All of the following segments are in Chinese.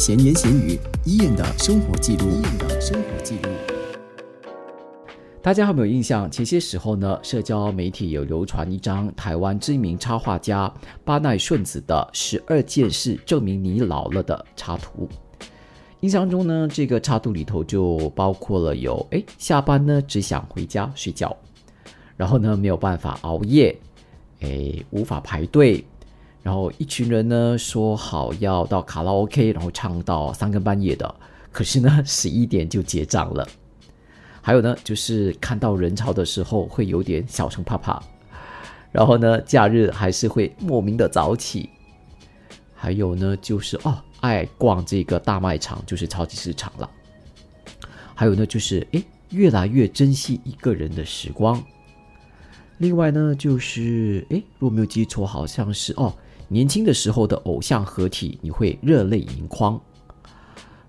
闲言闲语，伊人的生活记录，伊人的生活记录。大家有没有印象？前些时候呢，社交媒体有流传一张台湾知名插画家巴奈顺子的十二件事证明你老了的插图。印象中呢，这个插图里头就包括了有：哎，下班呢只想回家睡觉，然后呢没有办法熬夜，哎，无法排队。然后一群人呢说好要到卡拉 OK，然后唱到三更半夜的，可是呢 十一点就结账了。还有呢就是看到人潮的时候会有点小声怕怕，然后呢假日还是会莫名的早起。还有呢就是哦爱逛这个大卖场，就是超级市场了。还有呢就是诶越来越珍惜一个人的时光。另外呢就是诶如果没有记错，好像是哦。年轻的时候的偶像合体，你会热泪盈眶。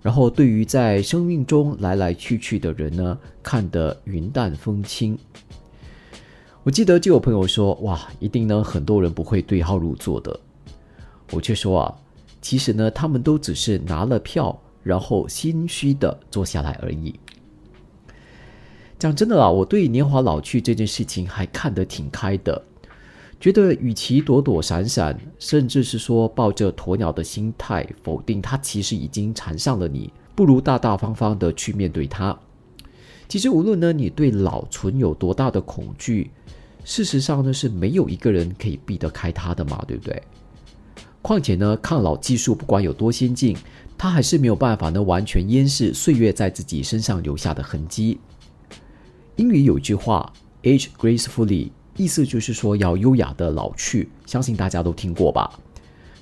然后，对于在生命中来来去去的人呢，看得云淡风轻。我记得就有朋友说：“哇，一定呢，很多人不会对号入座的。”我却说啊，其实呢，他们都只是拿了票，然后心虚的坐下来而已。讲真的啦，我对年华老去这件事情还看得挺开的。觉得与其躲躲闪闪，甚至是说抱着鸵鸟的心态否定它，其实已经缠上了你，不如大大方方的去面对它。其实无论呢你对老存有多大的恐惧，事实上呢是没有一个人可以避得开它的嘛，对不对？况且呢抗老技术不管有多先进，它还是没有办法呢完全淹饰岁月在自己身上留下的痕迹。英语有句话：age gracefully。意思就是说要优雅的老去，相信大家都听过吧？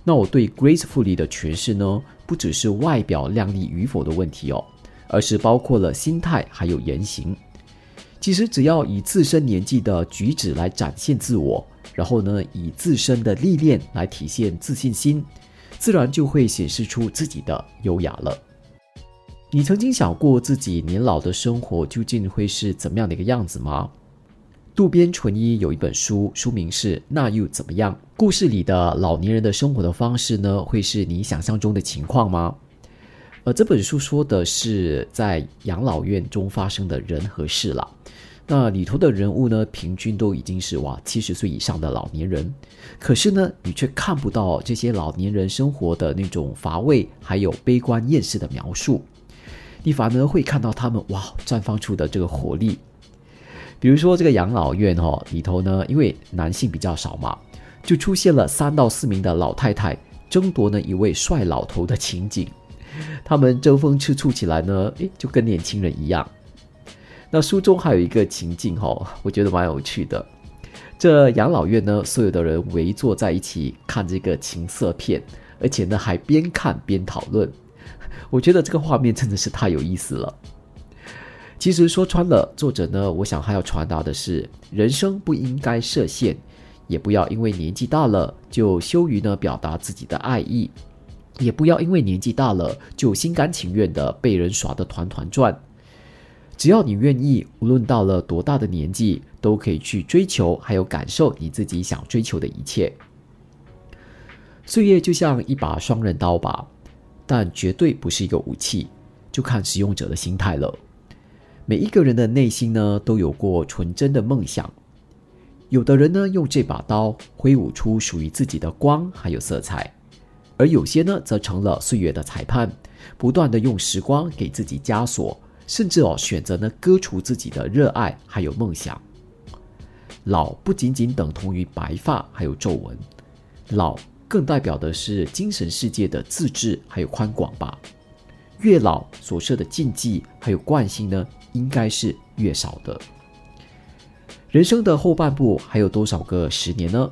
那我对 gracefully 的诠释呢，不只是外表靓丽与否的问题哦，而是包括了心态还有言行。其实只要以自身年纪的举止来展现自我，然后呢，以自身的历练来体现自信心，自然就会显示出自己的优雅了。你曾经想过自己年老的生活究竟会是怎么样的一个样子吗？渡边淳一有一本书，书名是《那又怎么样》。故事里的老年人的生活的方式呢，会是你想象中的情况吗？呃这本书说的是在养老院中发生的人和事了。那里头的人物呢，平均都已经是哇七十岁以上的老年人，可是呢，你却看不到这些老年人生活的那种乏味，还有悲观厌世的描述，你反而会看到他们哇绽放出的这个活力。比如说这个养老院哦里头呢，因为男性比较少嘛，就出现了三到四名的老太太争夺呢一位帅老头的情景，他们争风吃醋起来呢，诶，就跟年轻人一样。那书中还有一个情境哦，我觉得蛮有趣的。这养老院呢，所有的人围坐在一起看这个情色片，而且呢还边看边讨论，我觉得这个画面真的是太有意思了。其实说穿了，作者呢，我想他要传达的是，人生不应该设限，也不要因为年纪大了就羞于呢表达自己的爱意，也不要因为年纪大了就心甘情愿的被人耍得团团转。只要你愿意，无论到了多大的年纪，都可以去追求，还有感受你自己想追求的一切。岁月就像一把双刃刀吧，但绝对不是一个武器，就看使用者的心态了。每一个人的内心呢，都有过纯真的梦想。有的人呢，用这把刀挥舞出属于自己的光还有色彩，而有些呢，则成了岁月的裁判，不断的用时光给自己枷锁，甚至哦，选择呢割除自己的热爱还有梦想。老不仅仅等同于白发还有皱纹，老更代表的是精神世界的自制还有宽广吧。越老所设的禁忌还有惯性呢？应该是越少的。人生的后半部还有多少个十年呢？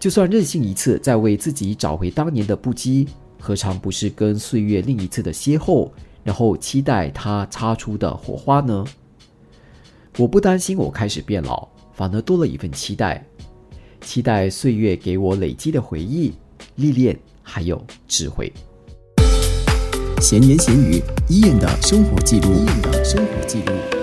就算任性一次，再为自己找回当年的不羁，何尝不是跟岁月另一次的邂逅，然后期待它擦出的火花呢？我不担心我开始变老，反而多了一份期待，期待岁月给我累积的回忆、历练还有智慧。闲言闲语，伊人的生活记录，伊人的生活记录。